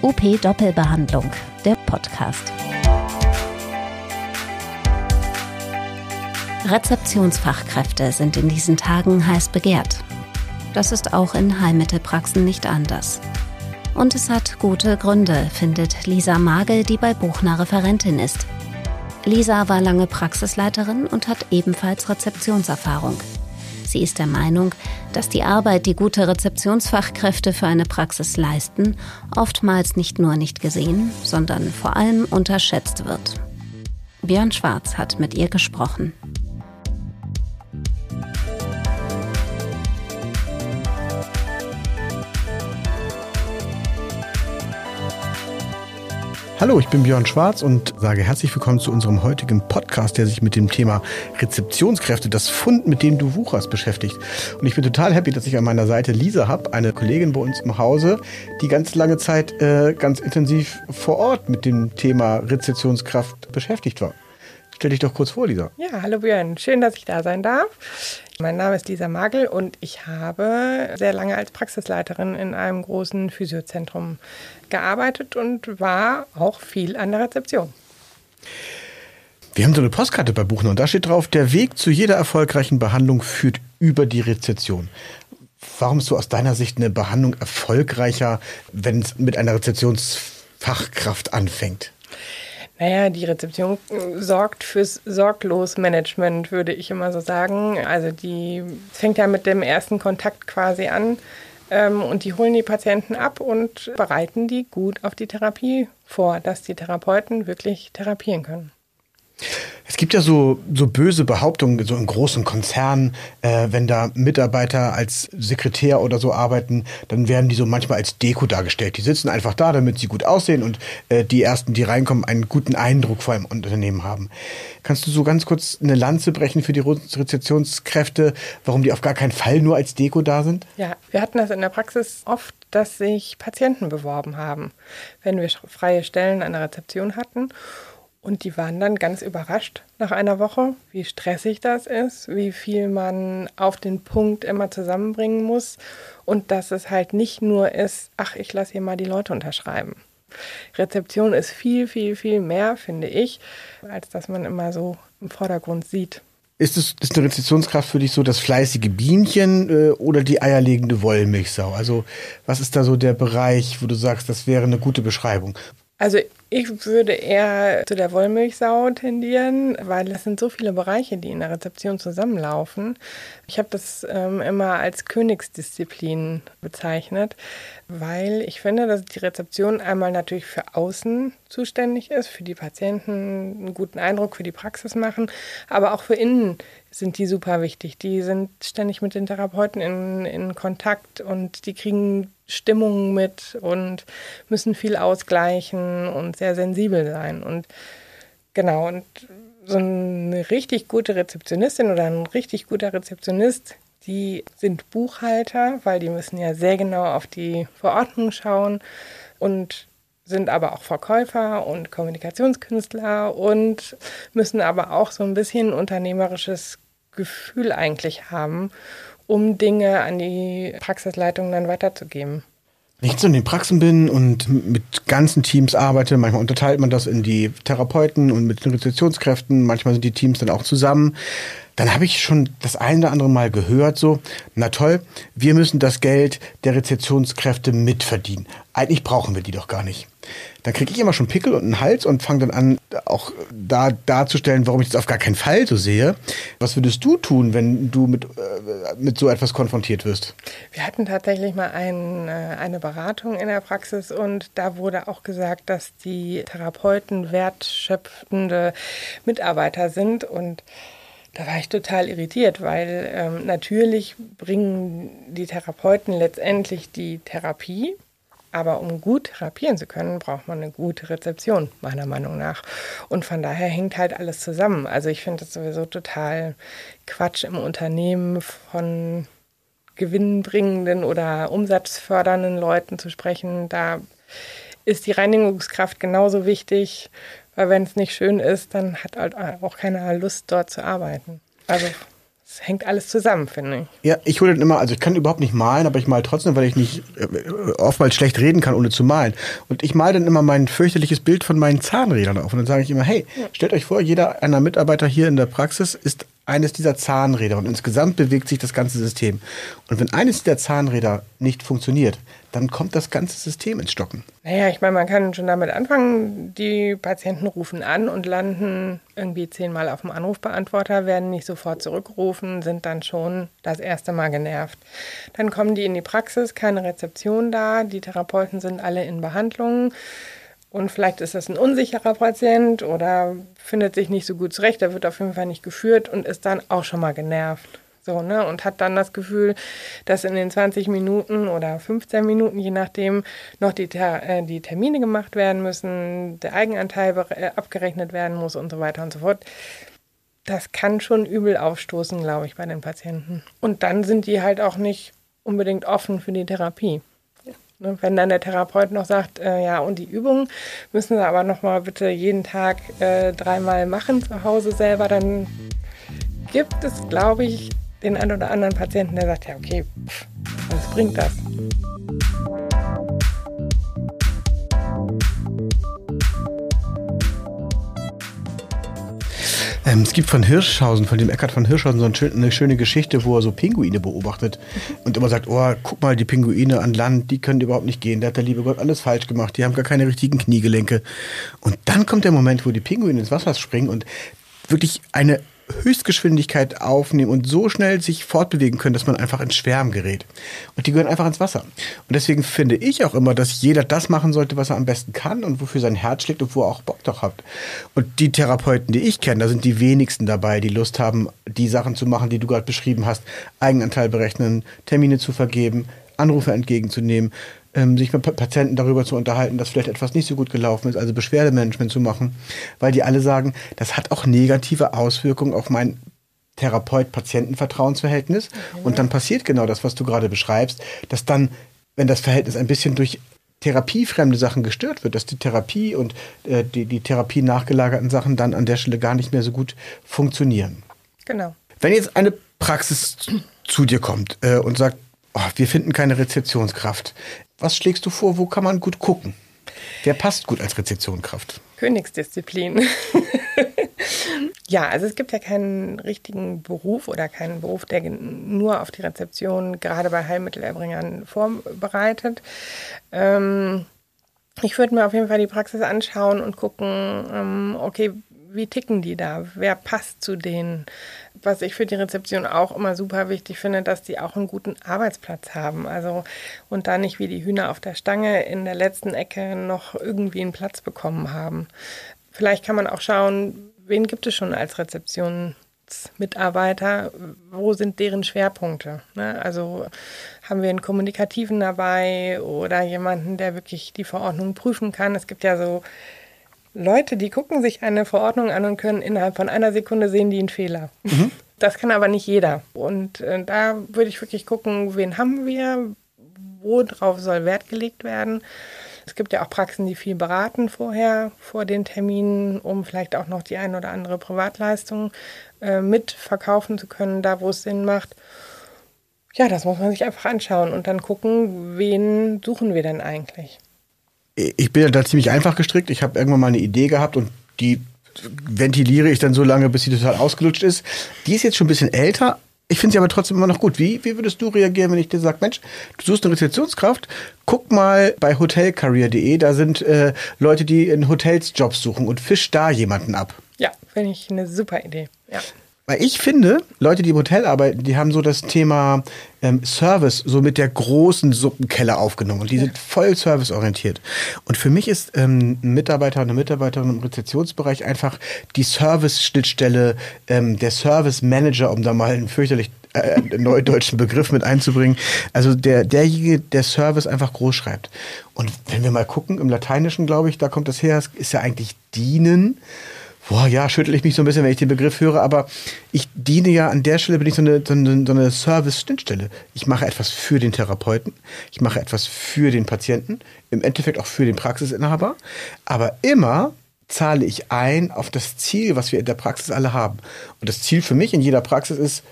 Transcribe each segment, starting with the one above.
OP Doppelbehandlung, der Podcast. Rezeptionsfachkräfte sind in diesen Tagen heiß begehrt. Das ist auch in Heilmittelpraxen nicht anders. Und es hat gute Gründe, findet Lisa Magel, die bei Buchner Referentin ist. Lisa war lange Praxisleiterin und hat ebenfalls Rezeptionserfahrung. Sie ist der Meinung, dass die Arbeit, die gute Rezeptionsfachkräfte für eine Praxis leisten, oftmals nicht nur nicht gesehen, sondern vor allem unterschätzt wird. Björn Schwarz hat mit ihr gesprochen. Hallo, ich bin Björn Schwarz und sage herzlich willkommen zu unserem heutigen Podcast, der sich mit dem Thema Rezeptionskräfte, das Fund, mit dem du wucherst, beschäftigt. Und ich bin total happy, dass ich an meiner Seite Lisa habe, eine Kollegin bei uns im Hause, die ganz lange Zeit äh, ganz intensiv vor Ort mit dem Thema Rezeptionskraft beschäftigt war. Stell dich doch kurz vor, Lisa. Ja, hallo Björn. Schön, dass ich da sein darf. Mein Name ist Lisa Magel und ich habe sehr lange als Praxisleiterin in einem großen Physiozentrum gearbeitet und war auch viel an der Rezeption. Wir haben so eine Postkarte bei Buchner und da steht drauf, der Weg zu jeder erfolgreichen Behandlung führt über die Rezeption. Warum ist so aus deiner Sicht eine Behandlung erfolgreicher, wenn es mit einer Rezeptionsfachkraft anfängt? Naja, die Rezeption sorgt fürs Sorglosmanagement, würde ich immer so sagen. Also die fängt ja mit dem ersten Kontakt quasi an ähm, und die holen die Patienten ab und bereiten die gut auf die Therapie vor, dass die Therapeuten wirklich therapieren können. Es gibt ja so, so böse Behauptungen, so in großen Konzernen, äh, wenn da Mitarbeiter als Sekretär oder so arbeiten, dann werden die so manchmal als Deko dargestellt. Die sitzen einfach da, damit sie gut aussehen und äh, die Ersten, die reinkommen, einen guten Eindruck vor einem Unternehmen haben. Kannst du so ganz kurz eine Lanze brechen für die Rezeptionskräfte, warum die auf gar keinen Fall nur als Deko da sind? Ja, wir hatten das in der Praxis oft, dass sich Patienten beworben haben, wenn wir freie Stellen an der Rezeption hatten. Und die waren dann ganz überrascht nach einer Woche, wie stressig das ist, wie viel man auf den Punkt immer zusammenbringen muss und dass es halt nicht nur ist, ach, ich lasse hier mal die Leute unterschreiben. Rezeption ist viel, viel, viel mehr, finde ich, als dass man immer so im Vordergrund sieht. Ist es ist eine Rezeptionskraft für dich so das fleißige Bienchen äh, oder die eierlegende Wollmilchsau? Also was ist da so der Bereich, wo du sagst, das wäre eine gute Beschreibung? Also ich würde eher zu der Wollmilchsau tendieren, weil es sind so viele Bereiche, die in der Rezeption zusammenlaufen. Ich habe das ähm, immer als Königsdisziplin bezeichnet, weil ich finde, dass die Rezeption einmal natürlich für außen zuständig ist, für die Patienten einen guten Eindruck für die Praxis machen, aber auch für innen sind die super wichtig. Die sind ständig mit den Therapeuten in, in Kontakt und die kriegen Stimmungen mit und müssen viel ausgleichen und sehr sensibel sein. Und genau, und so eine richtig gute Rezeptionistin oder ein richtig guter Rezeptionist, die sind Buchhalter, weil die müssen ja sehr genau auf die Verordnung schauen und sind aber auch Verkäufer und Kommunikationskünstler und müssen aber auch so ein bisschen unternehmerisches Gefühl eigentlich haben, um Dinge an die Praxisleitung dann weiterzugeben. Wenn ich jetzt in den Praxen bin und mit ganzen Teams arbeite, manchmal unterteilt man das in die Therapeuten und mit den Rezeptionskräften, manchmal sind die Teams dann auch zusammen dann habe ich schon das eine oder andere Mal gehört, so, na toll, wir müssen das Geld der Rezeptionskräfte mitverdienen. Eigentlich brauchen wir die doch gar nicht. Dann kriege ich immer schon Pickel und einen Hals und fange dann an, auch da darzustellen, warum ich das auf gar keinen Fall so sehe. Was würdest du tun, wenn du mit, äh, mit so etwas konfrontiert wirst? Wir hatten tatsächlich mal ein, äh, eine Beratung in der Praxis und da wurde auch gesagt, dass die Therapeuten wertschöpfende Mitarbeiter sind und da war ich total irritiert, weil ähm, natürlich bringen die Therapeuten letztendlich die Therapie, aber um gut therapieren zu können, braucht man eine gute Rezeption, meiner Meinung nach. Und von daher hängt halt alles zusammen. Also ich finde es sowieso total Quatsch im Unternehmen von gewinnbringenden oder umsatzfördernden Leuten zu sprechen. Da ist die Reinigungskraft genauso wichtig weil wenn es nicht schön ist, dann hat halt auch keiner Lust, dort zu arbeiten. Also es hängt alles zusammen, finde ich. Ja, ich hole dann immer, also ich kann überhaupt nicht malen, aber ich male trotzdem, weil ich nicht äh, oftmals schlecht reden kann, ohne zu malen. Und ich male dann immer mein fürchterliches Bild von meinen Zahnrädern auf. Und dann sage ich immer, hey, stellt euch vor, jeder einer Mitarbeiter hier in der Praxis ist eines dieser Zahnräder und insgesamt bewegt sich das ganze System. Und wenn eines dieser Zahnräder nicht funktioniert, dann kommt das ganze System ins Stocken. Naja, ich meine, man kann schon damit anfangen, die Patienten rufen an und landen irgendwie zehnmal auf dem Anrufbeantworter, werden nicht sofort zurückgerufen, sind dann schon das erste Mal genervt. Dann kommen die in die Praxis, keine Rezeption da, die Therapeuten sind alle in Behandlung. Und vielleicht ist das ein unsicherer Patient oder findet sich nicht so gut zurecht, der wird auf jeden Fall nicht geführt und ist dann auch schon mal genervt. So, ne? Und hat dann das Gefühl, dass in den 20 Minuten oder 15 Minuten, je nachdem, noch die, äh, die Termine gemacht werden müssen, der Eigenanteil äh, abgerechnet werden muss und so weiter und so fort. Das kann schon übel aufstoßen, glaube ich, bei den Patienten. Und dann sind die halt auch nicht unbedingt offen für die Therapie. Ne, wenn dann der Therapeut noch sagt, äh, ja, und die Übungen müssen Sie aber noch mal bitte jeden Tag äh, dreimal machen zu Hause selber, dann gibt es, glaube ich, den einen oder anderen Patienten, der sagt, ja, okay, pff, was bringt das? Ähm, es gibt von Hirschhausen, von dem Eckhard von Hirschhausen, so eine schöne, eine schöne Geschichte, wo er so Pinguine beobachtet und immer sagt, oh, guck mal, die Pinguine an Land, die können überhaupt nicht gehen. Da hat der liebe Gott alles falsch gemacht. Die haben gar keine richtigen Kniegelenke. Und dann kommt der Moment, wo die Pinguine ins Wasser springen und wirklich eine Höchstgeschwindigkeit aufnehmen und so schnell sich fortbewegen können, dass man einfach ins Schwärmen gerät. Und die gehören einfach ins Wasser. Und deswegen finde ich auch immer, dass jeder das machen sollte, was er am besten kann und wofür sein Herz schlägt und wo er auch Bock drauf hat. Und die Therapeuten, die ich kenne, da sind die wenigsten dabei, die Lust haben, die Sachen zu machen, die du gerade beschrieben hast. Eigenanteil berechnen, Termine zu vergeben, Anrufe entgegenzunehmen, sich mit Patienten darüber zu unterhalten, dass vielleicht etwas nicht so gut gelaufen ist, also Beschwerdemanagement zu machen, weil die alle sagen, das hat auch negative Auswirkungen auf mein Therapeut-Patienten-Vertrauensverhältnis. Okay. Und dann passiert genau das, was du gerade beschreibst, dass dann, wenn das Verhältnis ein bisschen durch therapiefremde Sachen gestört wird, dass die Therapie und äh, die, die Therapie nachgelagerten Sachen dann an der Stelle gar nicht mehr so gut funktionieren. Genau. Wenn jetzt eine Praxis zu dir kommt äh, und sagt, oh, wir finden keine Rezeptionskraft. Was schlägst du vor? Wo kann man gut gucken? Wer passt gut als Rezeptionskraft? Königsdisziplin. ja, also es gibt ja keinen richtigen Beruf oder keinen Beruf, der nur auf die Rezeption gerade bei Heilmittelerbringern vorbereitet. Ähm, ich würde mir auf jeden Fall die Praxis anschauen und gucken, ähm, okay, wie ticken die da? Wer passt zu denen? Was ich für die Rezeption auch immer super wichtig finde, dass die auch einen guten Arbeitsplatz haben. Also und da nicht wie die Hühner auf der Stange in der letzten Ecke noch irgendwie einen Platz bekommen haben. Vielleicht kann man auch schauen, wen gibt es schon als Rezeptionsmitarbeiter? Wo sind deren Schwerpunkte? Ne? Also haben wir einen Kommunikativen dabei oder jemanden, der wirklich die Verordnung prüfen kann? Es gibt ja so Leute, die gucken sich eine Verordnung an und können innerhalb von einer Sekunde sehen die einen Fehler. Mhm. Das kann aber nicht jeder. Und äh, da würde ich wirklich gucken, wen haben wir, worauf soll Wert gelegt werden. Es gibt ja auch Praxen, die viel beraten vorher, vor den Terminen, um vielleicht auch noch die ein oder andere Privatleistung äh, mit verkaufen zu können, da wo es Sinn macht. Ja, das muss man sich einfach anschauen und dann gucken, wen suchen wir denn eigentlich ich bin da ziemlich einfach gestrickt. Ich habe irgendwann mal eine Idee gehabt und die ventiliere ich dann so lange, bis sie total ausgelutscht ist. Die ist jetzt schon ein bisschen älter. Ich finde sie aber trotzdem immer noch gut. Wie, wie würdest du reagieren, wenn ich dir sage, Mensch, du suchst eine Rezeptionskraft, guck mal bei hotelcareer.de, da sind äh, Leute, die in Hotels Jobs suchen und fisch da jemanden ab. Ja, finde ich eine super Idee. Ja. Weil ich finde, Leute, die im Hotel arbeiten, die haben so das Thema ähm, Service so mit der großen Suppenkelle aufgenommen und die sind voll serviceorientiert. Und für mich ist ähm, ein Mitarbeiter und eine Mitarbeiterin im Rezeptionsbereich einfach die Service-Schnittstelle, ähm, der Service-Manager, um da mal einen fürchterlich äh, neudeutschen Begriff mit einzubringen. Also der, derjenige, der Service einfach groß schreibt. Und wenn wir mal gucken, im Lateinischen, glaube ich, da kommt das her, ist ja eigentlich dienen boah, ja, schüttel ich mich so ein bisschen, wenn ich den Begriff höre, aber ich diene ja an der Stelle, bin ich so eine, so eine, so eine Service-Schnittstelle. Ich mache etwas für den Therapeuten, ich mache etwas für den Patienten, im Endeffekt auch für den Praxisinhaber, aber immer zahle ich ein auf das Ziel, was wir in der Praxis alle haben. Und das Ziel für mich in jeder Praxis ist,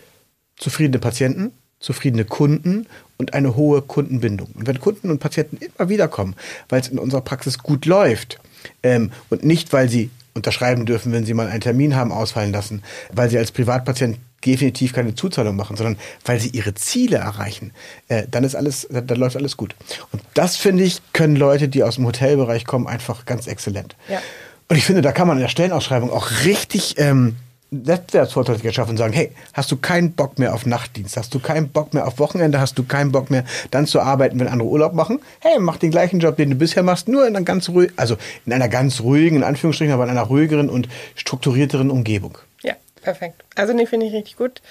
zufriedene Patienten, zufriedene Kunden und eine hohe Kundenbindung. Und wenn Kunden und Patienten immer wieder kommen, weil es in unserer Praxis gut läuft ähm, und nicht, weil sie unterschreiben dürfen, wenn sie mal einen Termin haben ausfallen lassen, weil sie als Privatpatient definitiv keine Zuzahlung machen, sondern weil sie ihre Ziele erreichen, äh, dann ist alles, dann läuft alles gut. Und das finde ich, können Leute, die aus dem Hotelbereich kommen, einfach ganz exzellent. Ja. Und ich finde, da kann man in der Stellenausschreibung auch richtig ähm, Wettbewerbsvorteile schaffen und sagen, hey, hast du keinen Bock mehr auf Nachtdienst, hast du keinen Bock mehr auf Wochenende, hast du keinen Bock mehr dann zu arbeiten, wenn andere Urlaub machen? Hey, mach den gleichen Job, den du bisher machst, nur in einer ganz ruhig, also in einer ganz ruhigen, in Anführungsstrichen, aber in einer ruhigeren und strukturierteren Umgebung. Ja, perfekt. Also nee, finde ich richtig gut.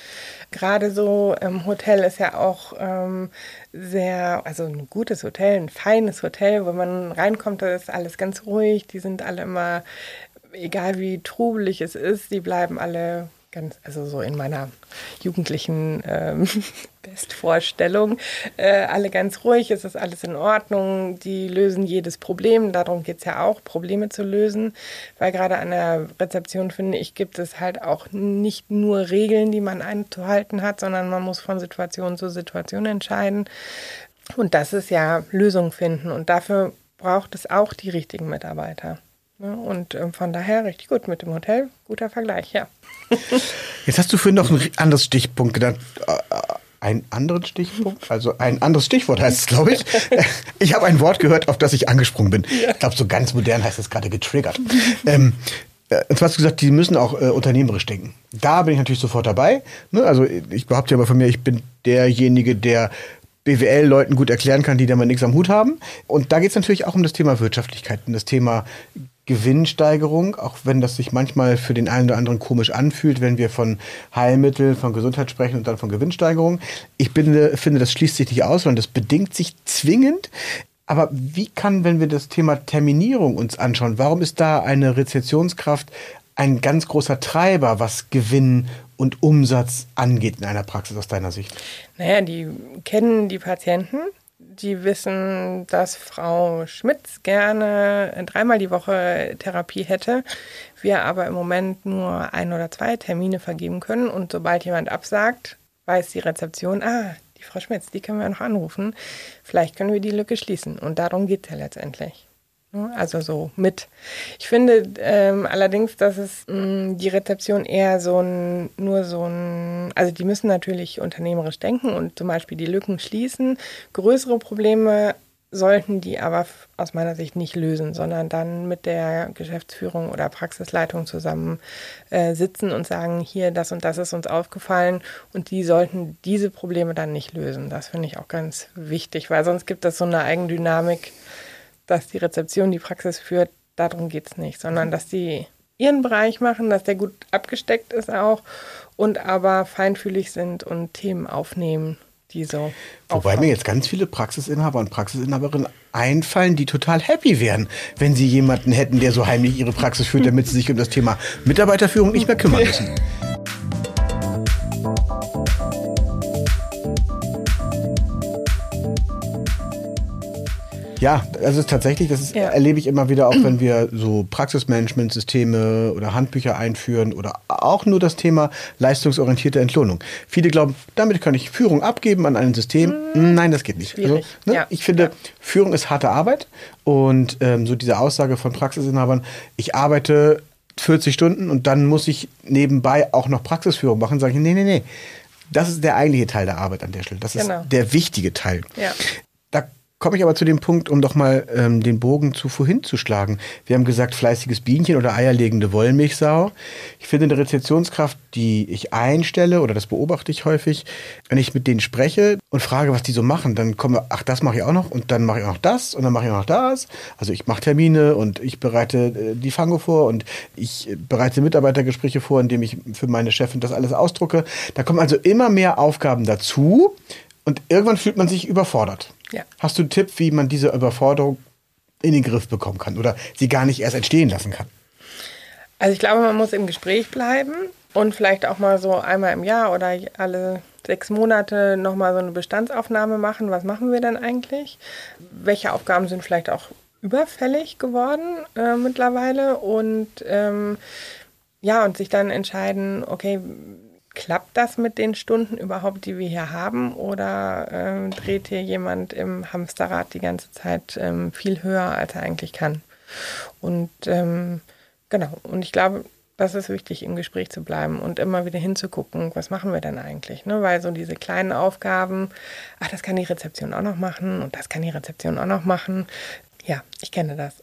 Gerade so ähm, Hotel ist ja auch ähm, sehr, also ein gutes Hotel, ein feines Hotel, wo man reinkommt, da ist alles ganz ruhig, die sind alle immer egal wie trubelig es ist, die bleiben alle ganz, also so in meiner jugendlichen ähm, Bestvorstellung, äh, alle ganz ruhig, es ist alles in Ordnung, die lösen jedes Problem, darum geht es ja auch, Probleme zu lösen, weil gerade an der Rezeption, finde ich, gibt es halt auch nicht nur Regeln, die man einzuhalten hat, sondern man muss von Situation zu Situation entscheiden. Und das ist ja Lösung finden und dafür braucht es auch die richtigen Mitarbeiter. Und ähm, von daher richtig gut mit dem Hotel. Guter Vergleich, ja. Jetzt hast du für noch ein anderes Stichpunkt genannt. Äh, äh, ein anderen Stichpunkt? Also ein anderes Stichwort heißt es, glaube ich. Ich habe ein Wort gehört, auf das ich angesprungen bin. Ja. Ich glaube, so ganz modern heißt es gerade getriggert. ähm, äh, und zwar hast du gesagt, die müssen auch äh, unternehmerisch denken. Da bin ich natürlich sofort dabei. Ne? Also ich behaupte ja aber von mir, ich bin derjenige, der BWL-Leuten gut erklären kann, die damit nichts am Hut haben. Und da geht es natürlich auch um das Thema Wirtschaftlichkeit, um das Thema Gewinnsteigerung, auch wenn das sich manchmal für den einen oder anderen komisch anfühlt, wenn wir von Heilmitteln, von Gesundheit sprechen und dann von Gewinnsteigerung. Ich bin, finde, das schließt sich nicht aus, sondern das bedingt sich zwingend. Aber wie kann, wenn wir das Thema Terminierung uns anschauen, warum ist da eine Rezessionskraft ein ganz großer Treiber, was Gewinn und Umsatz angeht in einer Praxis aus deiner Sicht? Naja, die kennen die Patienten, die wissen, dass Frau Schmitz gerne dreimal die Woche Therapie hätte, wir aber im Moment nur ein oder zwei Termine vergeben können. Und sobald jemand absagt, weiß die Rezeption, ah, die Frau Schmitz, die können wir noch anrufen. Vielleicht können wir die Lücke schließen. Und darum geht es ja letztendlich. Ne? Also so mit. Ich finde ähm, allerdings, dass es mh, mm, die Rezeption eher so ein, nur so ein, also die müssen natürlich unternehmerisch denken und zum Beispiel die Lücken schließen. Größere Probleme sollten die aber aus meiner Sicht nicht lösen, sondern dann mit der Geschäftsführung oder Praxisleitung zusammen äh, sitzen und sagen, hier, das und das ist uns aufgefallen und die sollten diese Probleme dann nicht lösen. Das finde ich auch ganz wichtig, weil sonst gibt es so eine Eigendynamik, dass die Rezeption die Praxis führt, darum geht es nicht, sondern dass die ihren Bereich machen, dass der gut abgesteckt ist auch und aber feinfühlig sind und Themen aufnehmen, die so. Wobei aufkommen. mir jetzt ganz viele Praxisinhaber und Praxisinhaberinnen einfallen, die total happy wären, wenn sie jemanden hätten, der so heimlich ihre Praxis führt, damit sie sich um das Thema Mitarbeiterführung nicht mehr kümmern müssen. Ja, also tatsächlich, das ist, ja. erlebe ich immer wieder, auch wenn wir so Praxismanagementsysteme oder Handbücher einführen oder auch nur das Thema leistungsorientierte Entlohnung. Viele glauben, damit kann ich Führung abgeben an ein System. Hm. Nein, das geht nicht. Also, ne, ja. Ich finde, ja. Führung ist harte Arbeit und ähm, so diese Aussage von Praxisinhabern, ich arbeite 40 Stunden und dann muss ich nebenbei auch noch Praxisführung machen, sage ich, nee, nee, nee. Das ist der eigentliche Teil der Arbeit an der Stelle. Das genau. ist der wichtige Teil. Ja komme ich aber zu dem Punkt, um doch mal ähm, den Bogen zu vorhin zu schlagen. Wir haben gesagt, fleißiges Bienchen oder eierlegende Wollmilchsau. Ich finde eine Rezeptionskraft, die ich einstelle, oder das beobachte ich häufig, wenn ich mit denen spreche und frage, was die so machen, dann komme, ach, das mache ich auch noch und dann mache ich auch noch das und dann mache ich auch noch das. Also ich mache Termine und ich bereite äh, die Fango vor und ich bereite Mitarbeitergespräche vor, indem ich für meine Chefin das alles ausdrucke. Da kommen also immer mehr Aufgaben dazu und irgendwann fühlt man sich überfordert. Ja. Hast du einen Tipp, wie man diese Überforderung in den Griff bekommen kann oder sie gar nicht erst entstehen lassen kann? Also ich glaube, man muss im Gespräch bleiben und vielleicht auch mal so einmal im Jahr oder alle sechs Monate nochmal so eine Bestandsaufnahme machen. Was machen wir denn eigentlich? Welche Aufgaben sind vielleicht auch überfällig geworden äh, mittlerweile? Und ähm, ja, und sich dann entscheiden, okay, klappt das mit den Stunden überhaupt, die wir hier haben? Oder äh, dreht hier jemand im Hamsterrad die ganze Zeit ähm, viel höher, als er eigentlich kann? Und ähm, genau, und ich glaube, das ist wichtig, im Gespräch zu bleiben und immer wieder hinzugucken, was machen wir denn eigentlich? Ne? Weil so diese kleinen Aufgaben, ach, das kann die Rezeption auch noch machen und das kann die Rezeption auch noch machen. Ja, ich kenne das.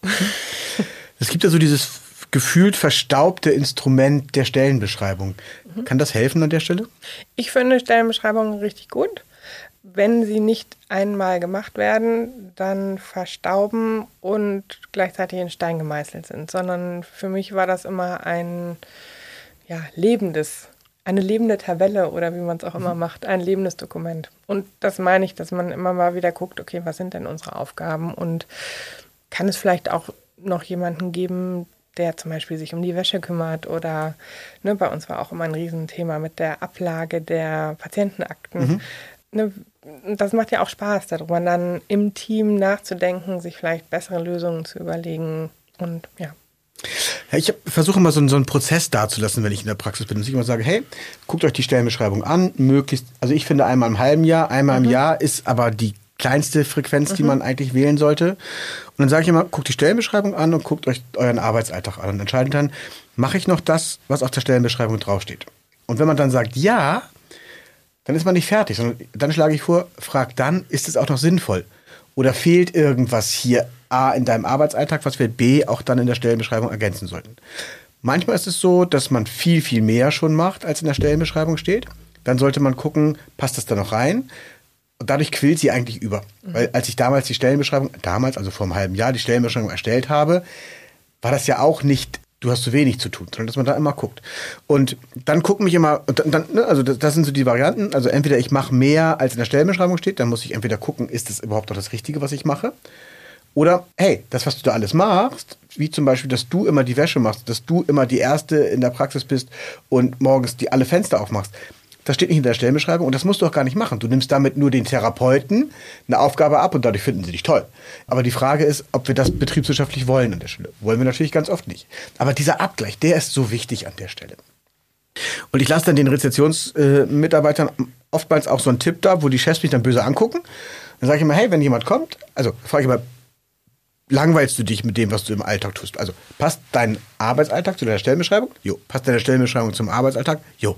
Es gibt ja so dieses gefühlt verstaubte Instrument der Stellenbeschreibung. Mhm. Kann das helfen an der Stelle? Ich finde Stellenbeschreibungen richtig gut. Wenn sie nicht einmal gemacht werden, dann verstauben und gleichzeitig in Stein gemeißelt sind, sondern für mich war das immer ein ja, lebendes, eine lebende Tabelle oder wie man es auch immer mhm. macht, ein lebendes Dokument. Und das meine ich, dass man immer mal wieder guckt, okay, was sind denn unsere Aufgaben und kann es vielleicht auch noch jemanden geben, der zum Beispiel sich um die Wäsche kümmert oder ne, bei uns war auch immer ein Riesenthema mit der Ablage der Patientenakten. Mhm. Ne, das macht ja auch Spaß, darüber dann im Team nachzudenken, sich vielleicht bessere Lösungen zu überlegen und ja. Ja, ich versuche immer so einen, so einen Prozess dazulassen, wenn ich in der Praxis bin. Dass ich immer sage, hey, guckt euch die Stellenbeschreibung an, möglichst, also ich finde einmal im halben Jahr, einmal mhm. im Jahr ist aber die kleinste Frequenz, mhm. die man eigentlich wählen sollte. Und dann sage ich immer, guckt die Stellenbeschreibung an und guckt euch euren Arbeitsalltag an und entscheidet dann, mache ich noch das, was auf der Stellenbeschreibung draufsteht. Und wenn man dann sagt, ja, dann ist man nicht fertig, sondern dann schlage ich vor, frag dann, ist es auch noch sinnvoll? Oder fehlt irgendwas hier A in deinem Arbeitsalltag, was wir B auch dann in der Stellenbeschreibung ergänzen sollten? Manchmal ist es so, dass man viel, viel mehr schon macht, als in der Stellenbeschreibung steht. Dann sollte man gucken, passt das da noch rein? Und dadurch quillt sie eigentlich über. Mhm. Weil als ich damals die Stellenbeschreibung, damals, also vor einem halben Jahr, die Stellenbeschreibung erstellt habe, war das ja auch nicht, du hast zu wenig zu tun, sondern dass man da immer guckt. Und dann gucken mich immer, dann, ne, also das, das, sind so die Varianten. Also entweder ich mache mehr, als in der Stellenbeschreibung steht, dann muss ich entweder gucken, ist das überhaupt noch das Richtige, was ich mache? Oder, hey, das, was du da alles machst, wie zum Beispiel, dass du immer die Wäsche machst, dass du immer die Erste in der Praxis bist und morgens die alle Fenster aufmachst, das steht nicht in der Stellenbeschreibung und das musst du auch gar nicht machen. Du nimmst damit nur den Therapeuten eine Aufgabe ab und dadurch finden sie dich toll. Aber die Frage ist, ob wir das betriebswirtschaftlich wollen an der Stelle. Wollen wir natürlich ganz oft nicht. Aber dieser Abgleich, der ist so wichtig an der Stelle. Und ich lasse dann den Rezeptionsmitarbeitern oftmals auch so einen Tipp da, wo die Chefs mich dann böse angucken. Dann sage ich immer, hey, wenn jemand kommt, also frage ich immer, langweilst du dich mit dem, was du im Alltag tust? Also passt dein Arbeitsalltag zu deiner Stellenbeschreibung? Jo. Passt deine Stellenbeschreibung zum Arbeitsalltag? Jo.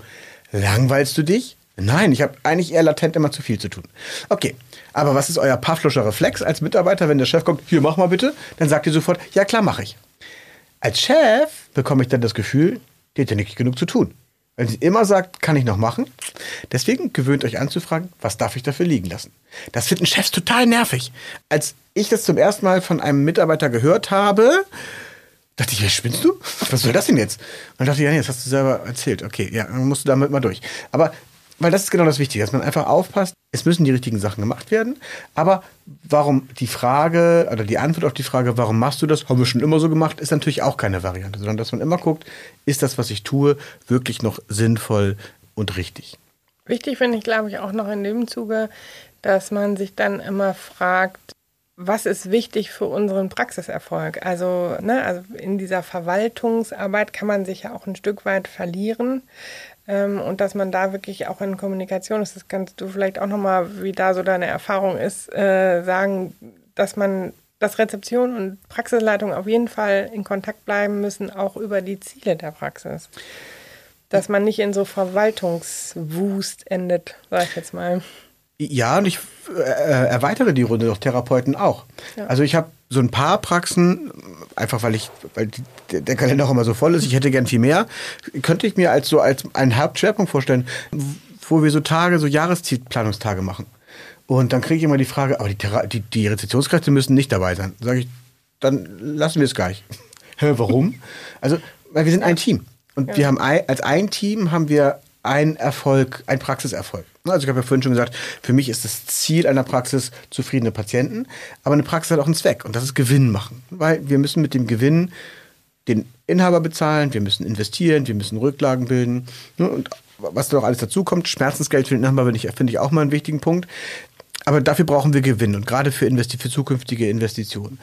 Langweilst du dich? Nein, ich habe eigentlich eher latent immer zu viel zu tun. Okay, aber was ist euer Pavloscher Reflex als Mitarbeiter, wenn der Chef kommt, hier mach mal bitte, dann sagt ihr sofort, ja klar, mache ich. Als Chef bekomme ich dann das Gefühl, die hat ja nicht genug zu tun. Wenn sie immer sagt, kann ich noch machen. Deswegen gewöhnt euch anzufragen, was darf ich dafür liegen lassen. Das finden Chefs total nervig. Als ich das zum ersten Mal von einem Mitarbeiter gehört habe, dachte ich, spinnst du? Was soll das denn jetzt? Und dann dachte ich, ja, nee, das hast du selber erzählt. Okay, ja, dann musst du damit mal durch. Aber, weil das ist genau das Wichtige, dass man einfach aufpasst, es müssen die richtigen Sachen gemacht werden. Aber warum die Frage oder die Antwort auf die Frage, warum machst du das, haben wir schon immer so gemacht, ist natürlich auch keine Variante, sondern dass man immer guckt, ist das, was ich tue, wirklich noch sinnvoll und richtig. Wichtig finde ich, glaube ich, auch noch in dem Zuge, dass man sich dann immer fragt, was ist wichtig für unseren Praxiserfolg? Also, ne, also in dieser Verwaltungsarbeit kann man sich ja auch ein Stück weit verlieren. Ähm, und dass man da wirklich auch in Kommunikation ist, das kannst du vielleicht auch nochmal, wie da so deine Erfahrung ist, äh, sagen, dass man, dass Rezeption und Praxisleitung auf jeden Fall in Kontakt bleiben müssen, auch über die Ziele der Praxis. Dass man nicht in so Verwaltungswust endet, sag ich jetzt mal. Ja, und ich äh, erweitere die Runde durch Therapeuten auch. Ja. Also ich habe so ein paar Praxen, einfach weil ich, weil der Kalender auch immer so voll ist, ich hätte gern viel mehr, könnte ich mir als so als einen Hauptschwerpunkt vorstellen, wo wir so Tage, so Jahreszielplanungstage machen. Und dann kriege ich immer die Frage, aber die, die, die Rezeptionskräfte müssen nicht dabei sein. Sage ich, dann lassen wir es gleich. Warum? also, weil wir sind ein Team. Und ja. wir haben ein, als ein Team haben wir ein Erfolg, ein Praxiserfolg. Also ich habe ja vorhin schon gesagt, für mich ist das Ziel einer Praxis zufriedene Patienten, aber eine Praxis hat auch einen Zweck und das ist Gewinn machen, weil wir müssen mit dem Gewinn den Inhaber bezahlen, wir müssen investieren, wir müssen Rücklagen bilden ne, und was da noch alles dazu kommt, Schmerzensgeld für den Inhaber finde ich, find ich auch mal einen wichtigen Punkt. Aber dafür brauchen wir Gewinn und gerade für, Investi für zukünftige Investitionen.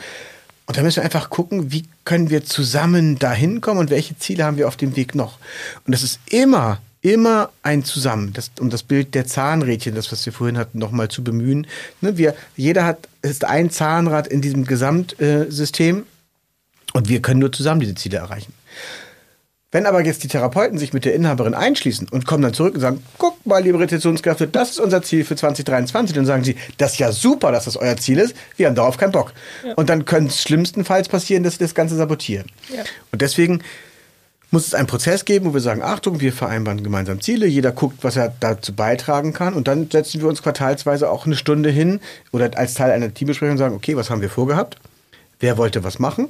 Und da müssen wir einfach gucken, wie können wir zusammen dahin kommen und welche Ziele haben wir auf dem Weg noch. Und das ist immer immer ein Zusammen, das, um das Bild der Zahnrädchen, das was wir vorhin hatten, nochmal zu bemühen. Ne, wir, jeder hat ist ein Zahnrad in diesem Gesamtsystem und wir können nur zusammen diese Ziele erreichen. Wenn aber jetzt die Therapeuten sich mit der Inhaberin einschließen und kommen dann zurück und sagen, guck mal, liebe Retentitionskräfte, das ist unser Ziel für 2023, dann sagen sie, das ist ja super, dass das euer Ziel ist, wir haben darauf keinen Bock. Ja. Und dann könnte es schlimmstenfalls passieren, dass sie das Ganze sabotieren. Ja. Und deswegen muss es einen Prozess geben, wo wir sagen, Achtung, wir vereinbaren gemeinsam Ziele, jeder guckt, was er dazu beitragen kann und dann setzen wir uns quartalsweise auch eine Stunde hin oder als Teil einer Teambesprechung sagen, okay, was haben wir vorgehabt, wer wollte was machen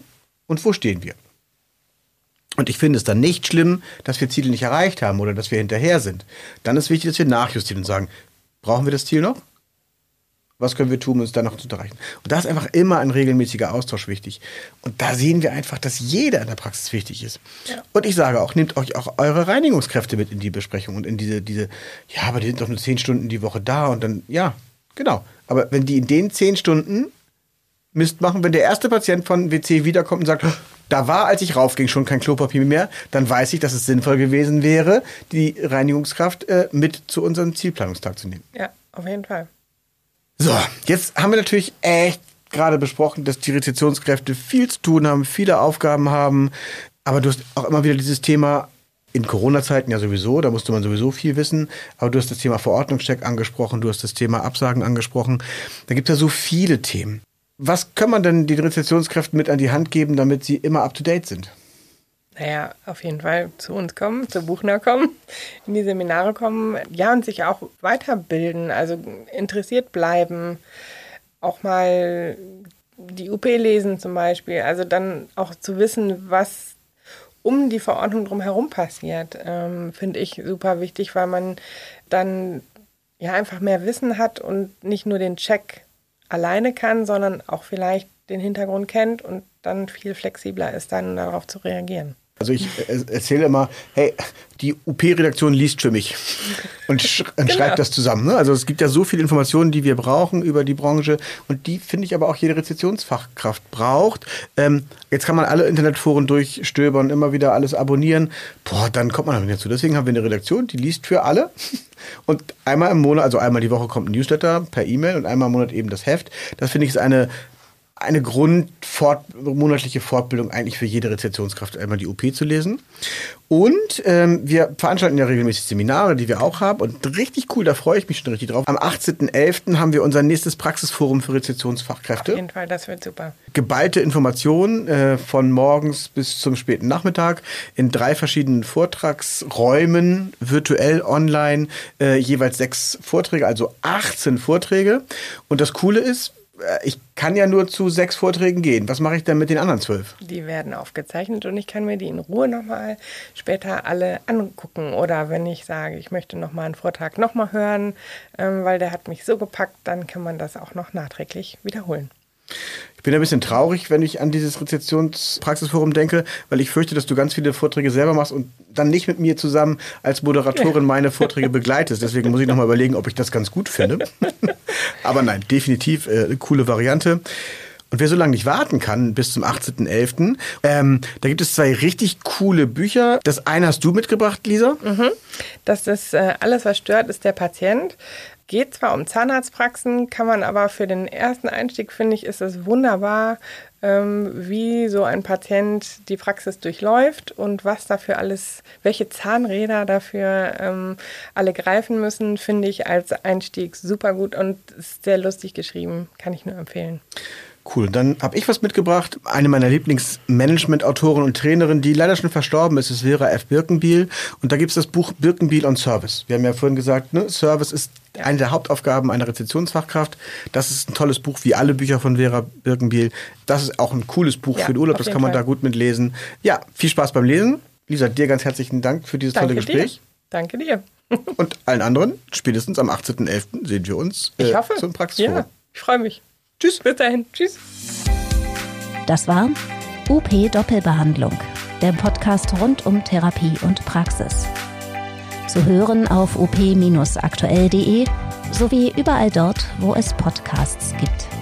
und wo stehen wir. Und ich finde es dann nicht schlimm, dass wir Ziele nicht erreicht haben oder dass wir hinterher sind. Dann ist wichtig, dass wir nachjustieren und sagen, brauchen wir das Ziel noch? Was können wir tun, um es dann noch zu erreichen? Und da ist einfach immer ein regelmäßiger Austausch wichtig. Und da sehen wir einfach, dass jeder in der Praxis wichtig ist. Ja. Und ich sage auch, nehmt euch auch eure Reinigungskräfte mit in die Besprechung und in diese, diese, ja, aber die sind doch nur zehn Stunden die Woche da und dann, ja, genau. Aber wenn die in den zehn Stunden Mist machen, wenn der erste Patient von WC wiederkommt und sagt, da war, als ich raufging, schon kein Klopapier mehr, dann weiß ich, dass es sinnvoll gewesen wäre, die Reinigungskraft äh, mit zu unserem Zielplanungstag zu nehmen. Ja, auf jeden Fall. So, jetzt haben wir natürlich echt gerade besprochen, dass die Rezeptionskräfte viel zu tun haben, viele Aufgaben haben. Aber du hast auch immer wieder dieses Thema in Corona-Zeiten ja sowieso, da musste man sowieso viel wissen. Aber du hast das Thema Verordnungscheck angesprochen, du hast das Thema Absagen angesprochen. Da gibt es ja so viele Themen. Was kann man denn den Rezeptionskräften mit an die Hand geben, damit sie immer up-to-date sind? Naja, auf jeden Fall zu uns kommen, zu Buchner kommen, in die Seminare kommen, ja, und sich auch weiterbilden, also interessiert bleiben, auch mal die UP lesen zum Beispiel, also dann auch zu wissen, was um die Verordnung drumherum passiert, ähm, finde ich super wichtig, weil man dann ja einfach mehr Wissen hat und nicht nur den Check alleine kann, sondern auch vielleicht den Hintergrund kennt und dann viel flexibler ist, dann darauf zu reagieren. Also ich äh, erzähle immer, hey, die UP-Redaktion liest für mich und, sch und genau. schreibt das zusammen. Ne? Also es gibt ja so viele Informationen, die wir brauchen über die Branche und die finde ich aber auch jede Rezeptionsfachkraft braucht. Ähm, jetzt kann man alle Internetforen durchstöbern, immer wieder alles abonnieren. Boah, dann kommt man damit dazu. Deswegen haben wir eine Redaktion, die liest für alle. Und einmal im Monat, also einmal die Woche kommt ein Newsletter per E-Mail und einmal im Monat eben das Heft. Das finde ich ist eine eine grundmonatliche Fortbildung eigentlich für jede Rezeptionskraft einmal die OP zu lesen. Und ähm, wir veranstalten ja regelmäßig Seminare, die wir auch haben. Und richtig cool, da freue ich mich schon richtig drauf. Am 18.11. haben wir unser nächstes Praxisforum für Rezeptionsfachkräfte. Auf jeden Fall, das wird super. Geballte Informationen äh, von morgens bis zum späten Nachmittag in drei verschiedenen Vortragsräumen, virtuell, online, äh, jeweils sechs Vorträge, also 18 Vorträge. Und das Coole ist, ich kann ja nur zu sechs Vorträgen gehen. Was mache ich denn mit den anderen zwölf? Die werden aufgezeichnet und ich kann mir die in Ruhe nochmal später alle angucken. Oder wenn ich sage, ich möchte nochmal einen Vortrag nochmal hören, ähm, weil der hat mich so gepackt, dann kann man das auch noch nachträglich wiederholen. Ich bin ein bisschen traurig, wenn ich an dieses Rezeptionspraxisforum denke, weil ich fürchte, dass du ganz viele Vorträge selber machst und dann nicht mit mir zusammen als Moderatorin meine Vorträge begleitest. Deswegen muss ich nochmal überlegen, ob ich das ganz gut finde. Aber nein, definitiv äh, coole Variante. Und wer so lange nicht warten kann, bis zum 18.11., ähm, da gibt es zwei richtig coole Bücher. Das eine hast du mitgebracht, Lisa. Mhm. Das ist äh, Alles, was stört, ist der Patient geht zwar um Zahnarztpraxen, kann man aber für den ersten Einstieg, finde ich, ist es wunderbar, ähm, wie so ein Patient die Praxis durchläuft und was dafür alles, welche Zahnräder dafür ähm, alle greifen müssen, finde ich als Einstieg super gut und ist sehr lustig geschrieben, kann ich nur empfehlen. Cool, dann habe ich was mitgebracht. Eine meiner Lieblingsmanagement-Autoren und Trainerin, die leider schon verstorben ist, ist Vera F. Birkenbiel. Und da gibt es das Buch Birkenbiel on Service. Wir haben ja vorhin gesagt, ne, Service ist eine der Hauptaufgaben einer Rezeptionsfachkraft. Das ist ein tolles Buch, wie alle Bücher von Vera Birkenbiel. Das ist auch ein cooles Buch ja, für den Urlaub, das kann man Fall. da gut mitlesen. Ja, viel Spaß beim Lesen. Lisa, dir ganz herzlichen Dank für dieses Danke tolle Gespräch. Dir. Danke dir. Und allen anderen, spätestens am 18.11. sehen wir uns äh, ich hoffe. zum Praxisforum. Ja, ich freue mich. Tschüss. Bis dahin. Tschüss. Das war UP Doppelbehandlung, der Podcast rund um Therapie und Praxis. Zu hören auf op-aktuell.de sowie überall dort, wo es Podcasts gibt.